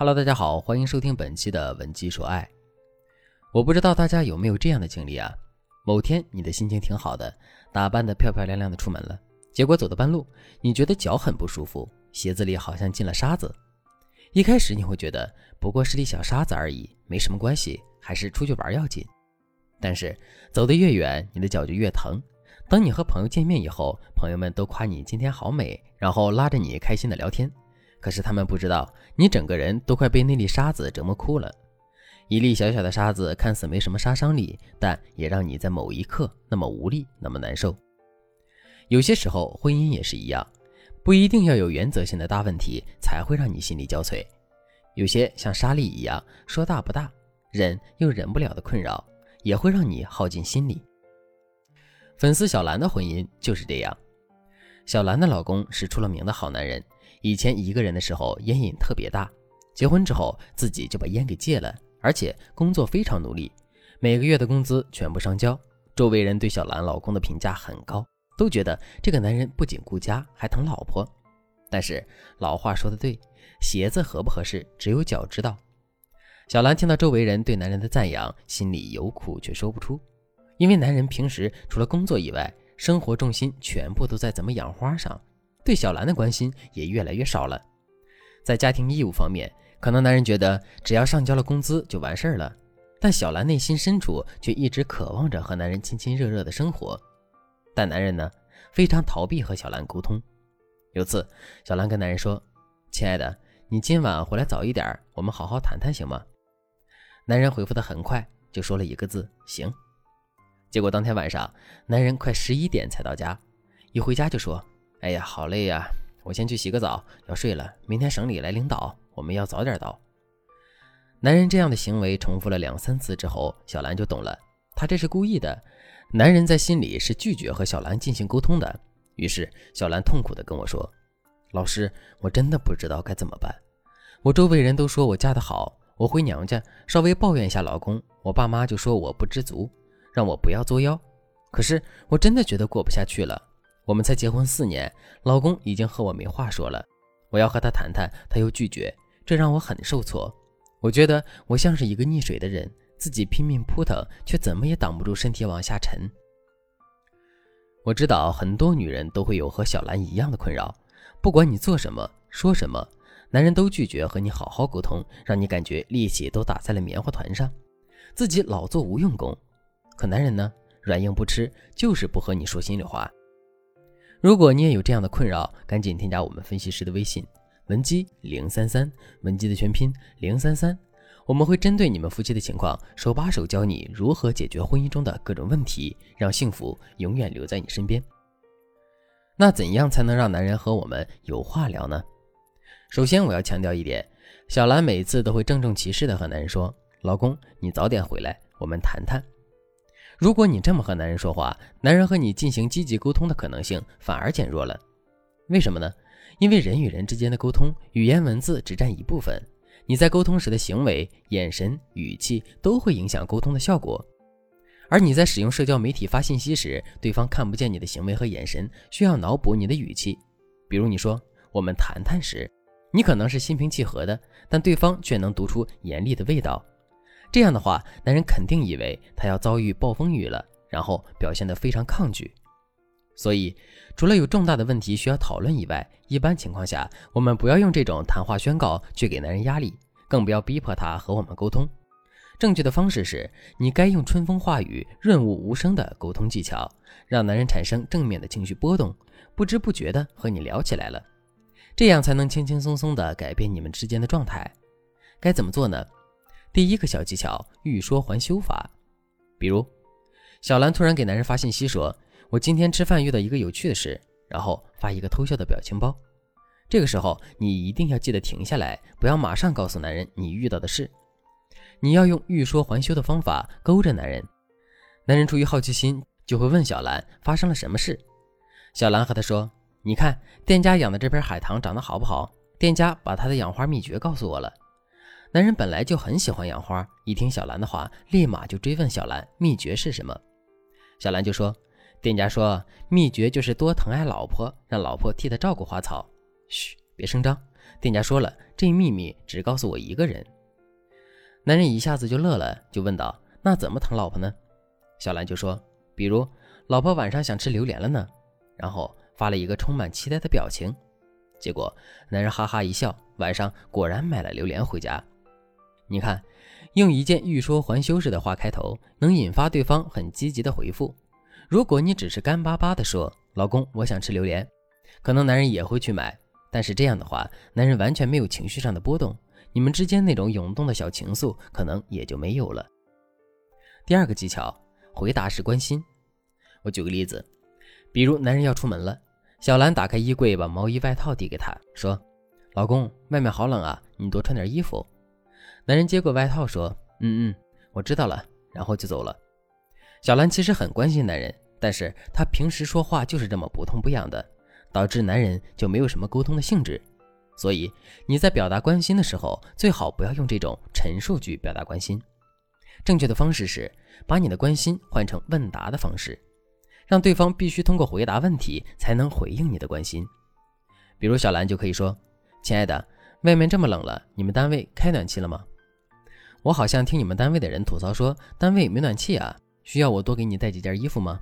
Hello，大家好，欢迎收听本期的文姬说爱。我不知道大家有没有这样的经历啊？某天你的心情挺好的，打扮的漂漂亮亮的出门了，结果走到半路，你觉得脚很不舒服，鞋子里好像进了沙子。一开始你会觉得不过是粒小沙子而已，没什么关系，还是出去玩要紧。但是走得越远，你的脚就越疼。等你和朋友见面以后，朋友们都夸你今天好美，然后拉着你开心的聊天。可是他们不知道，你整个人都快被那粒沙子折磨哭了。一粒小小的沙子看似没什么杀伤力，但也让你在某一刻那么无力，那么难受。有些时候，婚姻也是一样，不一定要有原则性的大问题才会让你心力交瘁。有些像沙粒一样，说大不大，忍又忍不了的困扰，也会让你耗尽心力。粉丝小兰的婚姻就是这样。小兰的老公是出了名的好男人。以前一个人的时候烟瘾特别大，结婚之后自己就把烟给戒了，而且工作非常努力，每个月的工资全部上交。周围人对小兰老公的评价很高，都觉得这个男人不仅顾家还疼老婆。但是老话说的对，鞋子合不合适只有脚知道。小兰听到周围人对男人的赞扬，心里有苦却说不出，因为男人平时除了工作以外，生活重心全部都在怎么养花上。对小兰的关心也越来越少了，在家庭义务方面，可能男人觉得只要上交了工资就完事儿了，但小兰内心深处却一直渴望着和男人亲亲热热的生活。但男人呢，非常逃避和小兰沟通。有次，小兰跟男人说：“亲爱的，你今晚回来早一点，我们好好谈谈，行吗？”男人回复的很快，就说了一个字：“行。”结果当天晚上，男人快十一点才到家，一回家就说。哎呀，好累呀！我先去洗个澡，要睡了。明天省里来领导，我们要早点到。男人这样的行为重复了两三次之后，小兰就懂了，他这是故意的。男人在心里是拒绝和小兰进行沟通的。于是小兰痛苦地跟我说：“老师，我真的不知道该怎么办。我周围人都说我嫁得好，我回娘家稍微抱怨一下老公，我爸妈就说我不知足，让我不要作妖。可是我真的觉得过不下去了。”我们才结婚四年，老公已经和我没话说了。我要和他谈谈，他又拒绝，这让我很受挫。我觉得我像是一个溺水的人，自己拼命扑腾，却怎么也挡不住身体往下沉。我知道很多女人都会有和小兰一样的困扰，不管你做什么、说什么，男人都拒绝和你好好沟通，让你感觉力气都打在了棉花团上，自己老做无用功。可男人呢，软硬不吃，就是不和你说心里话。如果你也有这样的困扰，赶紧添加我们分析师的微信文姬零三三，文姬的全拼零三三，我们会针对你们夫妻的情况，手把手教你如何解决婚姻中的各种问题，让幸福永远留在你身边。那怎样才能让男人和我们有话聊呢？首先我要强调一点，小兰每次都会郑重其事的和男人说：“老公，你早点回来，我们谈谈。”如果你这么和男人说话，男人和你进行积极沟通的可能性反而减弱了。为什么呢？因为人与人之间的沟通，语言文字只占一部分，你在沟通时的行为、眼神、语气都会影响沟通的效果。而你在使用社交媒体发信息时，对方看不见你的行为和眼神，需要脑补你的语气。比如你说“我们谈谈”时，你可能是心平气和的，但对方却能读出严厉的味道。这样的话，男人肯定以为他要遭遇暴风雨了，然后表现得非常抗拒。所以，除了有重大的问题需要讨论以外，一般情况下，我们不要用这种谈话宣告去给男人压力，更不要逼迫他和我们沟通。正确的方式是，你该用春风化雨、润物无声的沟通技巧，让男人产生正面的情绪波动，不知不觉地和你聊起来了。这样才能轻轻松松地改变你们之间的状态。该怎么做呢？第一个小技巧：欲说还休法。比如，小兰突然给男人发信息说：“我今天吃饭遇到一个有趣的事。”然后发一个偷笑的表情包。这个时候，你一定要记得停下来，不要马上告诉男人你遇到的事。你要用欲说还休的方法勾着男人。男人出于好奇心，就会问小兰发生了什么事。小兰和他说：“你看，店家养的这盆海棠长得好不好？店家把他的养花秘诀告诉我了。”男人本来就很喜欢养花，一听小兰的话，立马就追问小兰秘诀是什么。小兰就说：“店家说秘诀就是多疼爱老婆，让老婆替他照顾花草。”嘘，别声张。店家说了，这秘密只告诉我一个人。”男人一下子就乐了，就问道：“那怎么疼老婆呢？”小兰就说：“比如，老婆晚上想吃榴莲了呢。”然后发了一个充满期待的表情。结果男人哈哈一笑，晚上果然买了榴莲回家。你看，用一件欲说还休式的话开头，能引发对方很积极的回复。如果你只是干巴巴的说“老公，我想吃榴莲”，可能男人也会去买。但是这样的话，男人完全没有情绪上的波动，你们之间那种涌动的小情愫可能也就没有了。第二个技巧，回答是关心。我举个例子，比如男人要出门了。小兰打开衣柜，把毛衣外套递给他，说：“老公，外面好冷啊，你多穿点衣服。”男人接过外套，说：“嗯嗯，我知道了。”然后就走了。小兰其实很关心男人，但是她平时说话就是这么不痛不痒的，导致男人就没有什么沟通的兴致。所以你在表达关心的时候，最好不要用这种陈述句表达关心。正确的方式是把你的关心换成问答的方式。让对方必须通过回答问题才能回应你的关心，比如小兰就可以说：“亲爱的，外面这么冷了，你们单位开暖气了吗？我好像听你们单位的人吐槽说单位没暖气啊，需要我多给你带几件衣服吗？”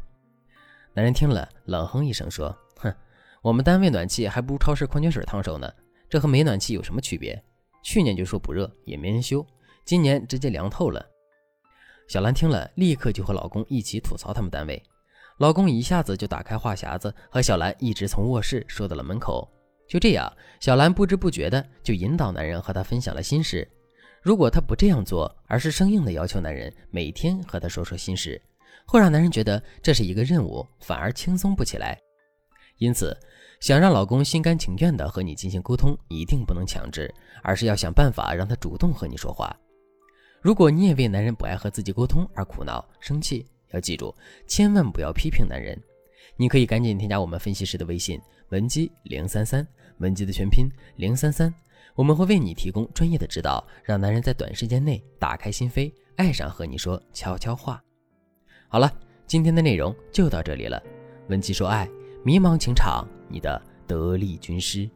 男人听了冷哼一声说：“哼，我们单位暖气还不如超市矿泉水烫手呢，这和没暖气有什么区别？去年就说不热，也没人修，今年直接凉透了。”小兰听了立刻就和老公一起吐槽他们单位。老公一下子就打开话匣子，和小兰一直从卧室说到了门口。就这样，小兰不知不觉的就引导男人和她分享了心事。如果她不这样做，而是生硬的要求男人每天和她说说心事，会让男人觉得这是一个任务，反而轻松不起来。因此，想让老公心甘情愿的和你进行沟通，一定不能强制，而是要想办法让他主动和你说话。如果你也为男人不爱和自己沟通而苦恼、生气，要记住，千万不要批评男人。你可以赶紧添加我们分析师的微信文姬零三三，文姬的全拼零三三，我们会为你提供专业的指导，让男人在短时间内打开心扉，爱上和你说悄悄话。好了，今天的内容就到这里了。文姬说爱，迷茫情场，你的得力军师。